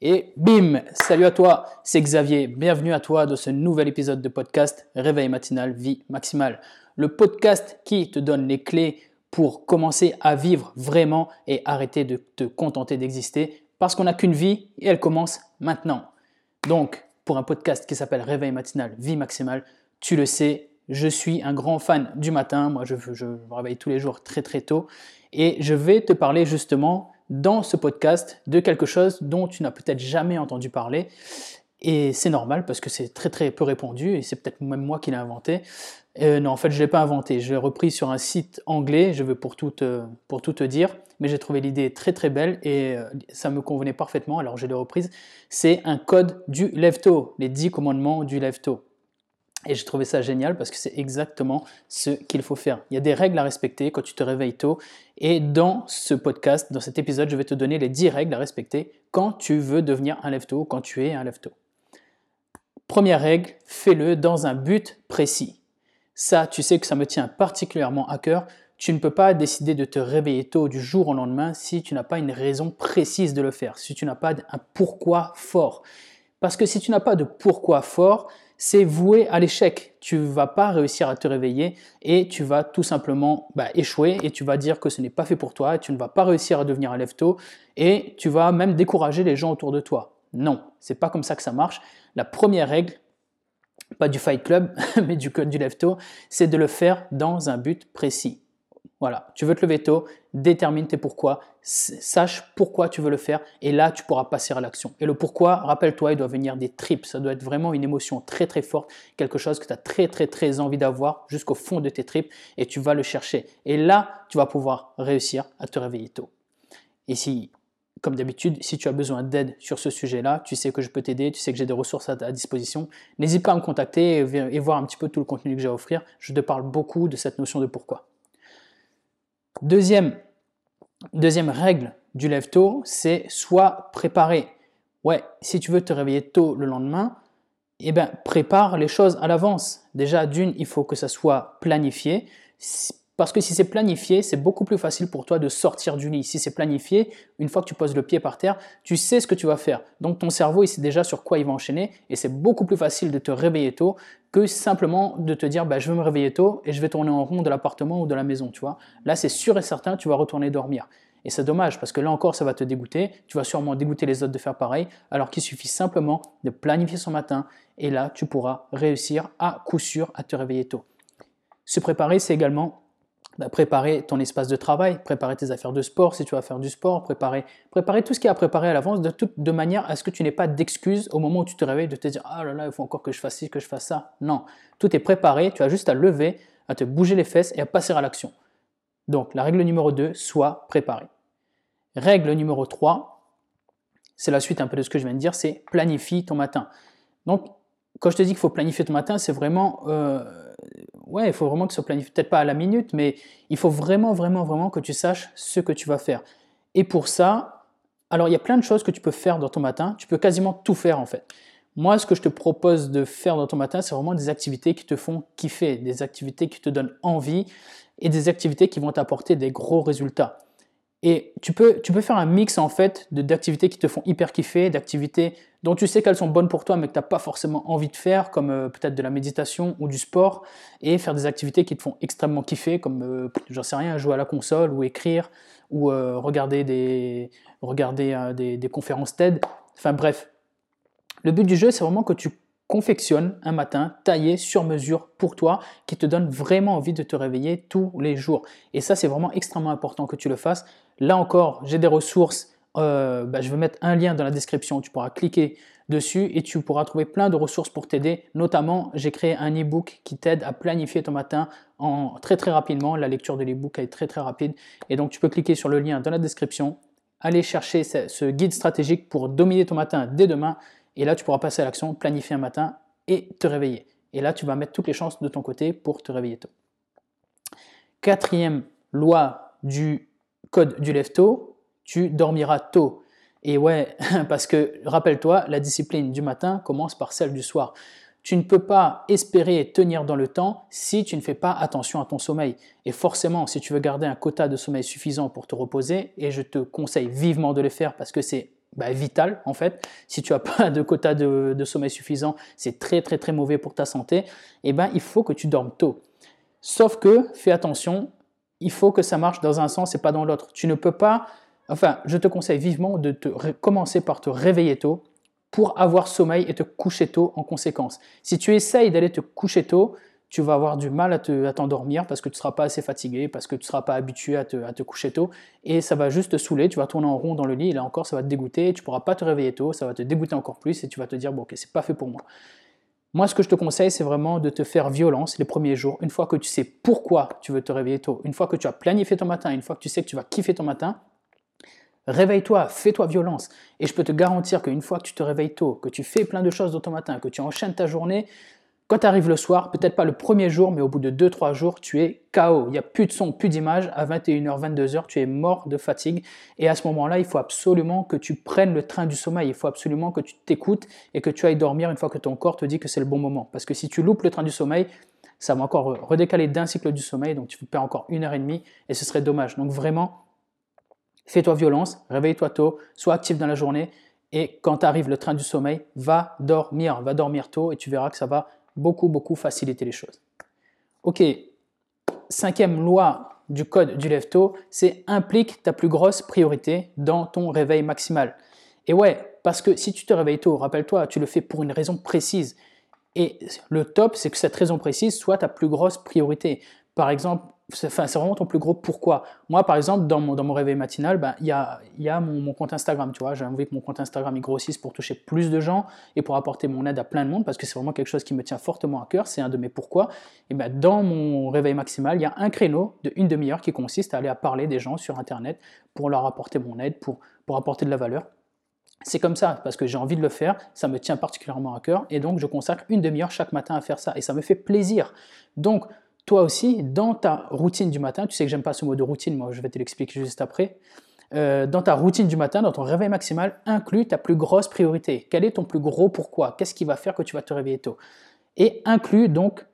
Et bim, salut à toi, c'est Xavier. Bienvenue à toi dans ce nouvel épisode de podcast Réveil matinal, vie maximale. Le podcast qui te donne les clés pour commencer à vivre vraiment et arrêter de te contenter d'exister parce qu'on n'a qu'une vie et elle commence maintenant. Donc, pour un podcast qui s'appelle Réveil matinal, vie maximale, tu le sais, je suis un grand fan du matin. Moi, je, me réveille tous les jours très très tôt et je vais te parler justement dans ce podcast de quelque chose dont tu n'as peut-être jamais entendu parler. Et c'est normal parce que c'est très très peu répandu et c'est peut-être même moi qui l'ai inventé. Euh, non, en fait, je ne l'ai pas inventé. Je l'ai repris sur un site anglais, je veux pour tout, te, pour dire. Mais j'ai trouvé l'idée très très belle et euh, ça me convenait parfaitement, alors je l'ai reprise. C'est un code du lève-tôt, les 10 commandements du lève-tôt. Et j'ai trouvé ça génial parce que c'est exactement ce qu'il faut faire. Il y a des règles à respecter quand tu te réveilles tôt. Et dans ce podcast, dans cet épisode, je vais te donner les 10 règles à respecter quand tu veux devenir un lève-tôt, quand tu es un lève-tôt. Première règle, fais-le dans un but précis. Ça, tu sais que ça me tient particulièrement à cœur. Tu ne peux pas décider de te réveiller tôt du jour au lendemain si tu n'as pas une raison précise de le faire, si tu n'as pas un pourquoi fort. Parce que si tu n'as pas de pourquoi fort, c'est voué à l'échec. Tu vas pas réussir à te réveiller et tu vas tout simplement bah, échouer et tu vas dire que ce n'est pas fait pour toi et tu ne vas pas réussir à devenir un lève-tôt et tu vas même décourager les gens autour de toi. Non, c'est pas comme ça que ça marche. La première règle, pas du Fight Club, mais du code du lève-tôt, c'est de le faire dans un but précis. Voilà, tu veux te lever tôt, détermine tes pourquoi, sache pourquoi tu veux le faire et là tu pourras passer à l'action. Et le pourquoi, rappelle-toi, il doit venir des tripes, ça doit être vraiment une émotion très très forte, quelque chose que tu as très très très envie d'avoir jusqu'au fond de tes tripes et tu vas le chercher. Et là, tu vas pouvoir réussir à te réveiller tôt. Et si comme d'habitude, si tu as besoin d'aide sur ce sujet-là, tu sais que je peux t'aider, tu sais que j'ai des ressources à ta disposition. N'hésite pas à me contacter et voir un petit peu tout le contenu que j'ai à offrir. Je te parle beaucoup de cette notion de pourquoi. Deuxième, deuxième règle du lève-tôt, c'est soit préparé. Ouais, si tu veux te réveiller tôt le lendemain, eh ben, prépare les choses à l'avance. Déjà, d'une, il faut que ça soit planifié. Parce que si c'est planifié, c'est beaucoup plus facile pour toi de sortir du lit. Si c'est planifié, une fois que tu poses le pied par terre, tu sais ce que tu vas faire. Donc ton cerveau, il sait déjà sur quoi il va enchaîner et c'est beaucoup plus facile de te réveiller tôt que simplement de te dire bah, je vais me réveiller tôt et je vais tourner en rond de l'appartement ou de la maison, tu. Là, c'est sûr et certain, tu vas retourner dormir. Et c'est dommage parce que là encore, ça va te dégoûter. Tu vas sûrement dégoûter les autres de faire pareil, alors qu'il suffit simplement de planifier son matin et là, tu pourras réussir à coup sûr à te réveiller tôt. Se préparer, c'est également préparer ton espace de travail, préparer tes affaires de sport si tu vas faire du sport, préparer, préparer tout ce qui est à préparer à l'avance de, de manière à ce que tu n'aies pas d'excuses au moment où tu te réveilles de te dire ah là là il faut encore que je fasse ci, que je fasse ça. Non, tout est préparé, tu as juste à lever, à te bouger les fesses et à passer à l'action. Donc la règle numéro 2, sois préparé. Règle numéro 3, c'est la suite un peu de ce que je viens de dire, c'est planifie ton matin. Donc quand je te dis qu'il faut planifier ton matin, c'est vraiment euh, ouais, il faut vraiment que ce soit planifié, peut-être pas à la minute, mais il faut vraiment, vraiment, vraiment que tu saches ce que tu vas faire. Et pour ça, alors il y a plein de choses que tu peux faire dans ton matin, tu peux quasiment tout faire en fait. Moi, ce que je te propose de faire dans ton matin, c'est vraiment des activités qui te font kiffer, des activités qui te donnent envie et des activités qui vont t'apporter des gros résultats. Et tu peux, tu peux faire un mix en fait d'activités qui te font hyper kiffer, d'activités dont tu sais qu'elles sont bonnes pour toi mais que tu n'as pas forcément envie de faire, comme euh, peut-être de la méditation ou du sport, et faire des activités qui te font extrêmement kiffer, comme, euh, j'en sais rien, jouer à la console ou écrire, ou euh, regarder, des, regarder des, des conférences TED. Enfin bref, le but du jeu, c'est vraiment que tu confectionnes un matin taillé sur mesure pour toi qui te donne vraiment envie de te réveiller tous les jours. Et ça, c'est vraiment extrêmement important que tu le fasses. Là encore, j'ai des ressources euh, bah, je vais mettre un lien dans la description. Tu pourras cliquer dessus et tu pourras trouver plein de ressources pour t'aider. Notamment, j'ai créé un e-book qui t'aide à planifier ton matin en très très rapidement. La lecture de l'e-book est très très rapide. Et donc, tu peux cliquer sur le lien dans la description, aller chercher ce guide stratégique pour dominer ton matin dès demain. Et là, tu pourras passer à l'action, planifier un matin et te réveiller. Et là, tu vas mettre toutes les chances de ton côté pour te réveiller tôt. Quatrième loi du code du lève-tôt, tu dormiras tôt. Et ouais, parce que rappelle-toi, la discipline du matin commence par celle du soir. Tu ne peux pas espérer tenir dans le temps si tu ne fais pas attention à ton sommeil. Et forcément, si tu veux garder un quota de sommeil suffisant pour te reposer, et je te conseille vivement de le faire parce que c'est bah, vital en fait. Si tu n'as pas de quota de, sommeil suffisant, c'est très très très mauvais pour ta santé. Et eh ben, il faut que tu dormes tôt. Sauf que, fais attention, il faut que ça marche dans un sens et pas dans l'autre. Tu ne peux pas, enfin, je te conseille vivement de te commencer par te réveiller tôt pour avoir sommeil et te coucher tôt en conséquence. Si tu essayes d'aller te coucher tôt, tu vas avoir du mal à, t'endormir parce que tu ne seras pas assez fatigué, parce que tu ne seras pas habitué à te, coucher tôt, et ça va juste te saouler, tu vas tourner en rond dans le lit, et là encore ça va te dégoûter, tu ne pourras pas te réveiller tôt, ça va te dégoûter encore plus, et tu vas te dire, bon ok, c'est pas fait pour moi. Moi, ce que je te conseille, c'est vraiment de te faire violence les premiers jours, une fois que tu sais pourquoi tu veux te réveiller tôt, une fois que tu as planifié ton matin, une fois que tu sais que tu vas kiffer ton matin, Réveille-toi, fais-toi violence. Et je peux te garantir qu'une fois que tu te réveilles tôt, que tu fais plein de choses dans ton matin, que tu enchaînes ta journée, quand tu arrives le soir, peut-être pas le premier jour, mais au bout de 2-3 jours, tu es KO. Il n'y a plus de son, plus d'image. À 21h, 22h, tu es mort de fatigue. Et à ce moment-là, il faut absolument que tu prennes le train du sommeil. Il faut absolument que tu t'écoutes et que tu ailles dormir une fois que ton corps te dit que c'est le bon moment. Parce que si tu loupes le train du sommeil, ça va encore redécaler d'un cycle du sommeil. Donc tu perds encore une heure et demie et ce serait dommage. Donc vraiment, fais-toi violence, réveille-toi tôt, sois actif dans la journée. Et quand arrive le train du sommeil, va dormir, va dormir tôt et tu verras que ça va beaucoup, beaucoup faciliter les choses. Ok, cinquième loi du code du lève-tôt, c'est implique ta plus grosse priorité dans ton réveil maximal. Et ouais, parce que si tu te réveilles tôt, rappelle-toi, tu le fais pour une raison précise. Et le top, c'est que cette raison précise soit ta plus grosse priorité. Par exemple, c'est vraiment ton plus gros pourquoi. Moi, par exemple, dans mon, dans mon réveil matinal, ben, il y a, y a mon, compte Instagram, tu vois. J'ai envie que mon compte Instagram il grossisse pour toucher plus de gens et pour apporter mon aide à plein de monde parce que c'est vraiment quelque chose qui me tient fortement à cœur. C'est un de mes pourquoi. Et ben, dans mon réveil maximal, il y a un créneau de une demi-heure qui consiste à aller à parler des gens sur Internet pour leur apporter mon aide, pour, pour apporter de la valeur. C'est comme ça, parce que j'ai envie de le faire, ça me tient particulièrement à cœur, et donc je consacre une demi-heure chaque matin à faire ça, et ça me fait plaisir. Donc, toi aussi, dans ta routine du matin, tu sais que j'aime pas ce mot de routine, moi je vais te l'expliquer juste après. Euh, dans ta routine du matin, dans ton réveil maximal, inclus ta plus grosse priorité. Quel est ton plus gros pourquoi? Qu'est-ce qui va faire que tu vas te réveiller tôt? Et inclus donc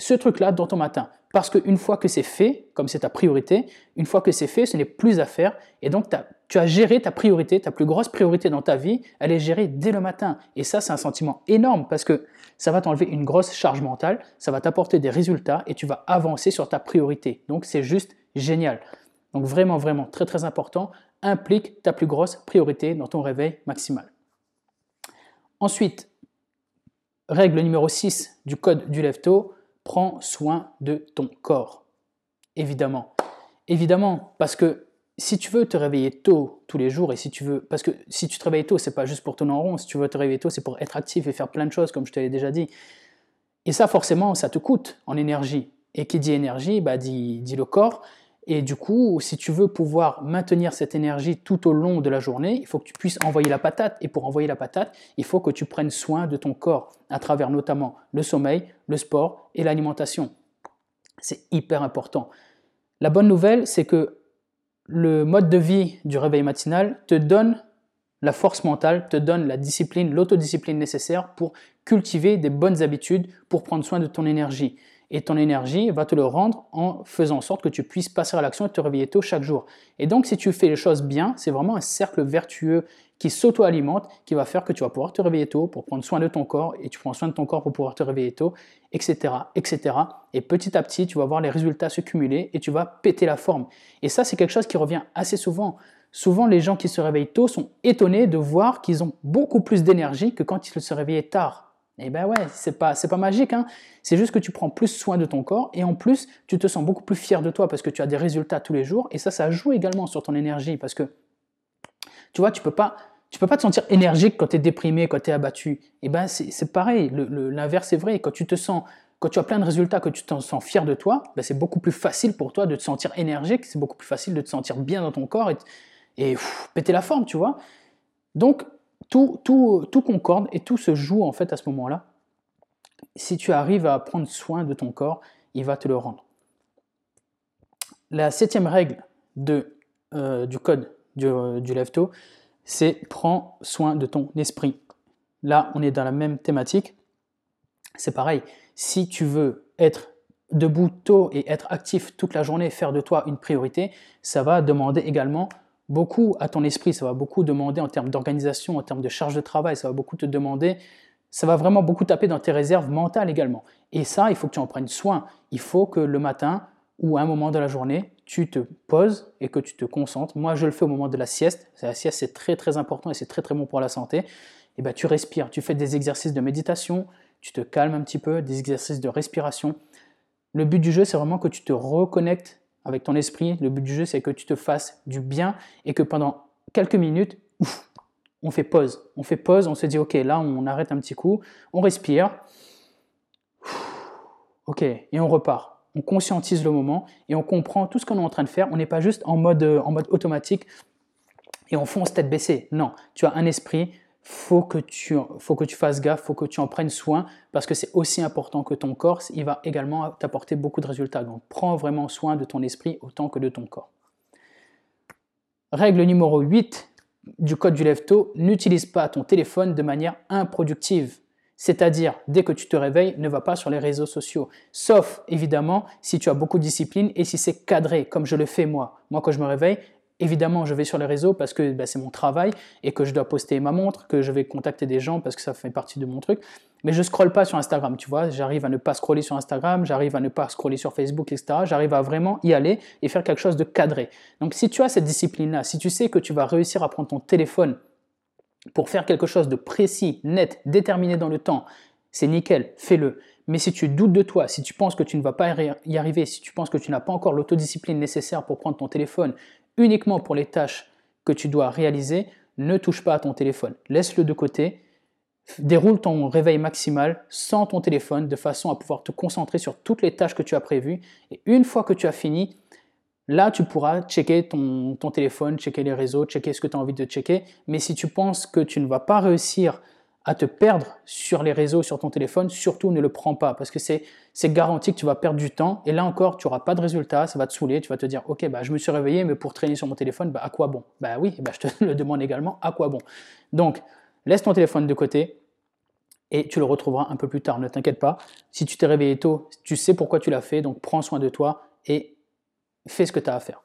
ce truc-là dans ton matin. Parce qu'une fois que c'est fait, comme c'est ta priorité, une fois que c'est fait, ce n'est plus à faire. Et donc, tu as géré ta priorité, ta plus grosse priorité dans ta vie, elle est gérée dès le matin. Et ça, c'est un sentiment énorme parce que ça va t'enlever une grosse charge mentale, ça va t'apporter des résultats et tu vas avancer sur ta priorité. Donc, c'est juste génial. Donc, vraiment, vraiment, très, très important, implique ta plus grosse priorité dans ton réveil maximal. Ensuite, règle numéro 6 du code du lève-tôt, prends soin de ton corps. Évidemment. Évidemment, parce que si tu veux te réveiller tôt tous les jours et si tu veux, parce que si tu te réveilles tôt, c'est pas juste pour tourner en rond, si tu veux te réveiller tôt, c'est pour être actif et faire plein de choses, comme je te l'ai déjà dit. Et ça, forcément, ça te coûte en énergie. Et qui dit énergie, bah, dit, dit le corps. Et du coup, si tu veux pouvoir maintenir cette énergie tout au long de la journée, il faut que tu puisses envoyer la patate. Et pour envoyer la patate, il faut que tu prennes soin de ton corps, à travers notamment le sommeil, le sport et l'alimentation. C'est hyper important. La bonne nouvelle, c'est que le mode de vie du réveil matinal te donne la force mentale, te donne la discipline, l'autodiscipline nécessaire pour cultiver des bonnes habitudes, pour prendre soin de ton énergie et ton énergie va te le rendre en faisant en sorte que tu puisses passer à l'action et te réveiller tôt chaque jour. Et donc si tu fais les choses bien, c'est vraiment un cercle vertueux qui s'auto-alimente, qui va faire que tu vas pouvoir te réveiller tôt pour prendre soin de ton corps, et tu prends soin de ton corps pour pouvoir te réveiller tôt, etc., etc. Et petit à petit, tu vas voir les résultats se cumuler et tu vas péter la forme. Et ça, c'est quelque chose qui revient assez souvent. Souvent, les gens qui se réveillent tôt sont étonnés de voir qu'ils ont beaucoup plus d'énergie que quand ils se réveillaient tard. Eh ben ouais, c'est pas, c'est pas magique, hein. c'est juste que tu prends plus soin de ton corps et en plus tu te sens beaucoup plus fier de toi parce que tu as des résultats tous les jours et ça, ça joue également sur ton énergie parce que tu vois, tu peux pas, tu peux pas te sentir énergique quand tu es déprimé, quand tu es abattu. Eh ben c'est pareil, l'inverse est vrai. Quand tu te sens, quand tu as plein de résultats, que tu te sens fier de toi, ben c'est beaucoup plus facile pour toi de te sentir énergique, c'est beaucoup plus facile de te sentir bien dans ton corps et, et péter la forme, tu vois. Donc tout, concorde et tout se joue en fait à ce moment-là. Si tu arrives à prendre soin de ton corps, il va te le rendre. La septième règle euh, du code du, euh, c'est prends soin de ton esprit. Là, on est dans la même thématique. C'est pareil. Si tu veux être debout tôt et être actif toute la journée, faire de toi une priorité, ça va demander également beaucoup à ton esprit, ça va beaucoup demander en termes d'organisation, en termes de charge de travail, ça va beaucoup te demander, ça va vraiment beaucoup taper dans tes réserves mentales également. Et ça, il faut que tu en prennes soin. Il faut que le matin ou à un moment de la journée, tu te poses et que tu te concentres. Moi, je le fais au moment de la sieste. La sieste, c'est très très important et c'est très très bon pour la santé. Et ben, tu respires, tu fais des exercices de méditation, tu te calmes un petit peu, des exercices de respiration. Le but du jeu, c'est vraiment que tu te reconnectes avec ton esprit. Le but du jeu, c'est que tu te fasses du bien et que pendant quelques minutes, on fait pause. On fait pause, on se dit, ok, là, on arrête un petit coup, on respire. Ok, et on repart. On conscientise le moment et on comprend tout ce qu'on est en train de faire. On n'est pas juste en mode, en mode automatique et on fonce tête baissée. Non, tu as un esprit, faut que tu faut que tu fasses gaffe, faut que tu en prennes soin parce que c'est aussi important que ton corps, il va également t'apporter beaucoup de résultats. Donc prends vraiment soin de ton esprit autant que de ton corps. Règle numéro 8 du code du lève-tôt, n'utilise pas ton téléphone de manière improductive. C'est-à-dire, dès que tu te réveilles, ne va pas sur les réseaux sociaux. Sauf, évidemment, si tu as beaucoup de discipline et si c'est cadré, comme je le fais moi. Moi, quand je me réveille, Évidemment, je vais sur les réseaux parce que bah, c'est mon travail et que je dois poster ma montre, que je vais contacter des gens parce que ça fait partie de mon truc. Mais je scrolle pas sur Instagram, tu vois. J'arrive à ne pas scroller sur Instagram, j'arrive à ne pas scroller sur Facebook, etc. J'arrive à vraiment y aller et faire quelque chose de cadré. Donc, si tu as cette discipline-là, si tu sais que tu vas réussir à prendre ton téléphone pour faire quelque chose de précis, net, déterminé dans le temps, c'est nickel, fais-le. Mais si tu doutes de toi, si tu penses que tu ne vas pas y arriver, si tu penses que tu n'as pas encore l'autodiscipline nécessaire pour prendre ton téléphone uniquement pour les tâches que tu dois réaliser, ne touche pas à ton téléphone. Laisse-le de côté. Déroule ton réveil maximal sans ton téléphone de façon à pouvoir te concentrer sur toutes les tâches que tu as prévues. Et une fois que tu as fini, là, tu pourras checker ton, téléphone, checker les réseaux, checker ce que tu as envie de checker. Mais si tu penses que tu ne vas pas réussir à te perdre sur les réseaux, sur ton téléphone, surtout ne le prends pas parce que c'est garanti que tu vas perdre du temps et là encore tu n'auras pas de résultat, ça va te saouler, tu vas te dire ok bah je me suis réveillé mais pour traîner sur mon téléphone bah à quoi bon? Bah oui, bah, je te le demande également à quoi bon? Donc laisse ton téléphone de côté et tu le retrouveras un peu plus tard, ne t'inquiète pas. Si tu t'es réveillé tôt, tu sais pourquoi tu l'as fait donc prends soin de toi et fais ce que tu as à faire.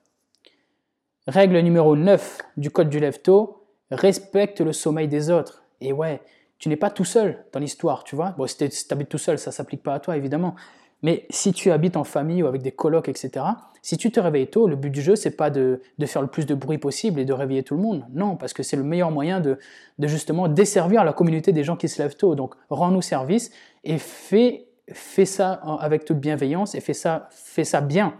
Règle numéro 9 du code du lève tôt, respecte le sommeil des autres. Et ouais, tu n'es pas tout seul dans l'histoire, tu vois. Bon, si tu habites tout seul, ça s'applique pas à toi, évidemment. Mais si tu habites en famille ou avec des colocs, etc., si tu te réveilles tôt, le but du jeu, c'est pas de, faire le plus de bruit possible et de réveiller tout le monde. Non, parce que c'est le meilleur moyen de, de, justement desservir la communauté des gens qui se lèvent tôt. Donc, rends-nous service et fais, fais ça avec toute bienveillance et fais ça, fais ça bien.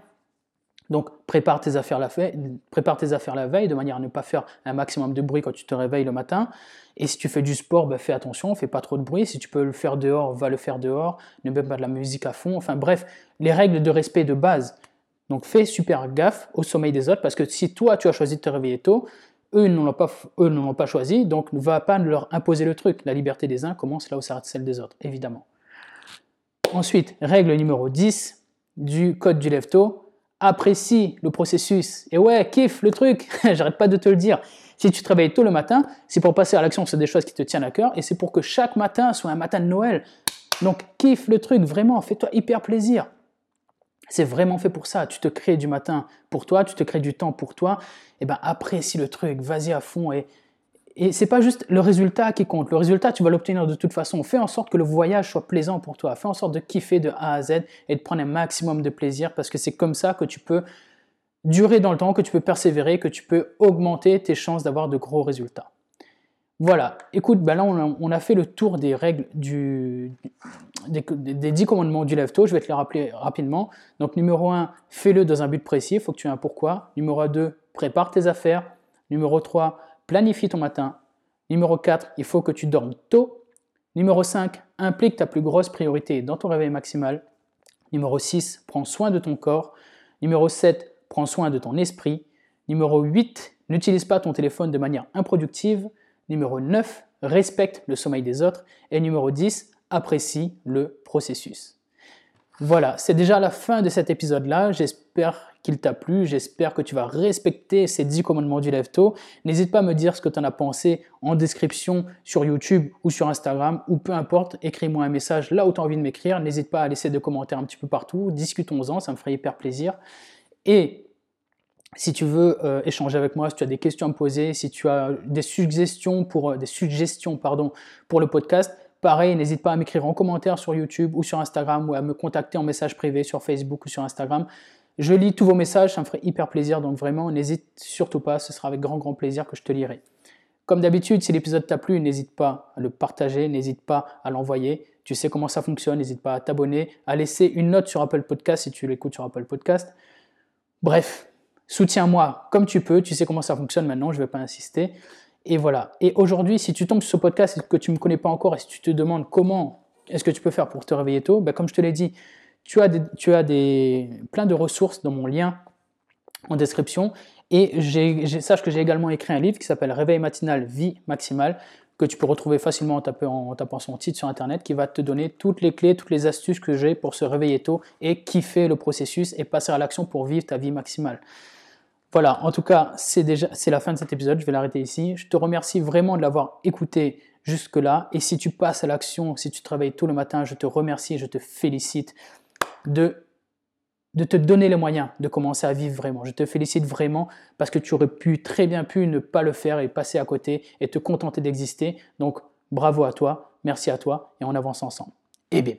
Donc prépare tes, affaires la veille, prépare tes affaires la veille de manière à ne pas faire un maximum de bruit quand tu te réveilles le matin. Et si tu fais du sport, bah, fais attention, fais pas trop de bruit. Si tu peux le faire dehors, va le faire dehors. Ne mets pas de la musique à fond. Enfin bref, les règles de respect de base. Donc fais super gaffe au sommeil des autres parce que si toi tu as choisi de te réveiller tôt, eux ne l'ont pas, pas choisi, donc ne va pas leur imposer le truc. La liberté des uns commence là où s'arrête celle des autres, évidemment. Ensuite, règle numéro 10 du code du lève-tôt, apprécie le processus. Et ouais, kiffe le truc, j'arrête pas de te le dire. Si tu te réveilles tôt le matin, c'est pour passer à l'action sur des choses qui te tiennent à cœur et c'est pour que chaque matin soit un matin de Noël. Donc kiffe le truc, vraiment, fais-toi hyper plaisir. C'est vraiment fait pour ça. Tu te crées du matin pour toi, tu te crées du temps pour toi. Et ben apprécie le truc, vas-y à fond et et c'est pas juste le résultat qui compte. Le résultat, tu vas l'obtenir de toute façon. Fais en sorte que le voyage soit plaisant pour toi. Fais en sorte de kiffer de A à Z et de prendre un maximum de plaisir parce que c'est comme ça que tu peux durer dans le temps, que tu peux persévérer, que tu peux augmenter tes chances d'avoir de gros résultats. Voilà, écoute, ben là on a, fait le tour des règles du, des, des 10 commandements du lève Je vais te les rappeler rapidement. Donc numéro 1, fais-le dans un but précis, il faut que tu aies un pourquoi. Numéro 2, prépare tes affaires. Numéro 3, planifie ton matin. Numéro 4, il faut que tu dormes tôt. Numéro 5, implique ta plus grosse priorité dans ton réveil maximal. Numéro 6, prends soin de ton corps. Numéro 7, prends soin de ton esprit. Numéro 8, n'utilise pas ton téléphone de manière improductive. Numéro 9, respecte le sommeil des autres. Et numéro 10, apprécie le processus. Voilà, c'est déjà la fin de cet épisode-là. J'espère qu'il t'a plu. J'espère que tu vas respecter ces 10 commandements du lève N'hésite pas à me dire ce que tu en as pensé en description sur YouTube ou sur Instagram ou peu importe. Écris-moi un message là où tu as envie de m'écrire. N'hésite pas à laisser des commentaires un petit peu partout. Discutons-en, ça me ferait hyper plaisir. Et si tu veux euh, échanger avec moi, si tu as des questions à me poser, si tu as des suggestions pour, euh, des suggestions, pardon, pour le podcast, pareil, n'hésite pas à m'écrire en commentaire sur YouTube ou sur Instagram ou à me contacter en message privé sur Facebook ou sur Instagram. Je lis tous vos messages, ça me ferait hyper plaisir, donc vraiment, n'hésite surtout pas, ce sera avec grand grand plaisir que je te lirai. Comme d'habitude, si l'épisode t'a plu, n'hésite pas à le partager, n'hésite pas à l'envoyer. Tu sais comment ça fonctionne, n'hésite pas à t'abonner, à laisser une note sur Apple Podcast si tu l'écoutes sur Apple Podcast. Bref, soutiens-moi comme tu peux, tu sais comment ça fonctionne maintenant, je ne vais pas insister. Et voilà. Et aujourd'hui, si tu tombes sur ce podcast et que tu ne me connais pas encore et si tu te demandes comment est-ce que tu peux faire pour te réveiller tôt, ben comme je te l'ai dit, tu as, tu as des, plein de ressources dans mon lien en description. Et sache que j'ai également écrit un livre qui s'appelle Réveil matinal, vie maximale, que tu peux retrouver facilement en tapant, en tapant, son titre sur Internet, qui va te donner toutes les clés, toutes les astuces que j'ai pour se réveiller tôt et kiffer le processus et passer à l'action pour vivre ta vie maximale. Voilà, en tout cas, c'est déjà la fin de cet épisode, je vais l'arrêter ici. Je te remercie vraiment de l'avoir écouté jusque-là. Et si tu passes à l'action, si tu te réveilles tôt le matin, je te remercie, je te félicite de te donner les moyens de commencer à vivre vraiment. Je te félicite vraiment parce que tu aurais pu très bien pu ne pas le faire et passer à côté et te contenter d'exister. Donc bravo à toi, merci à toi et on avance ensemble. Eh bien,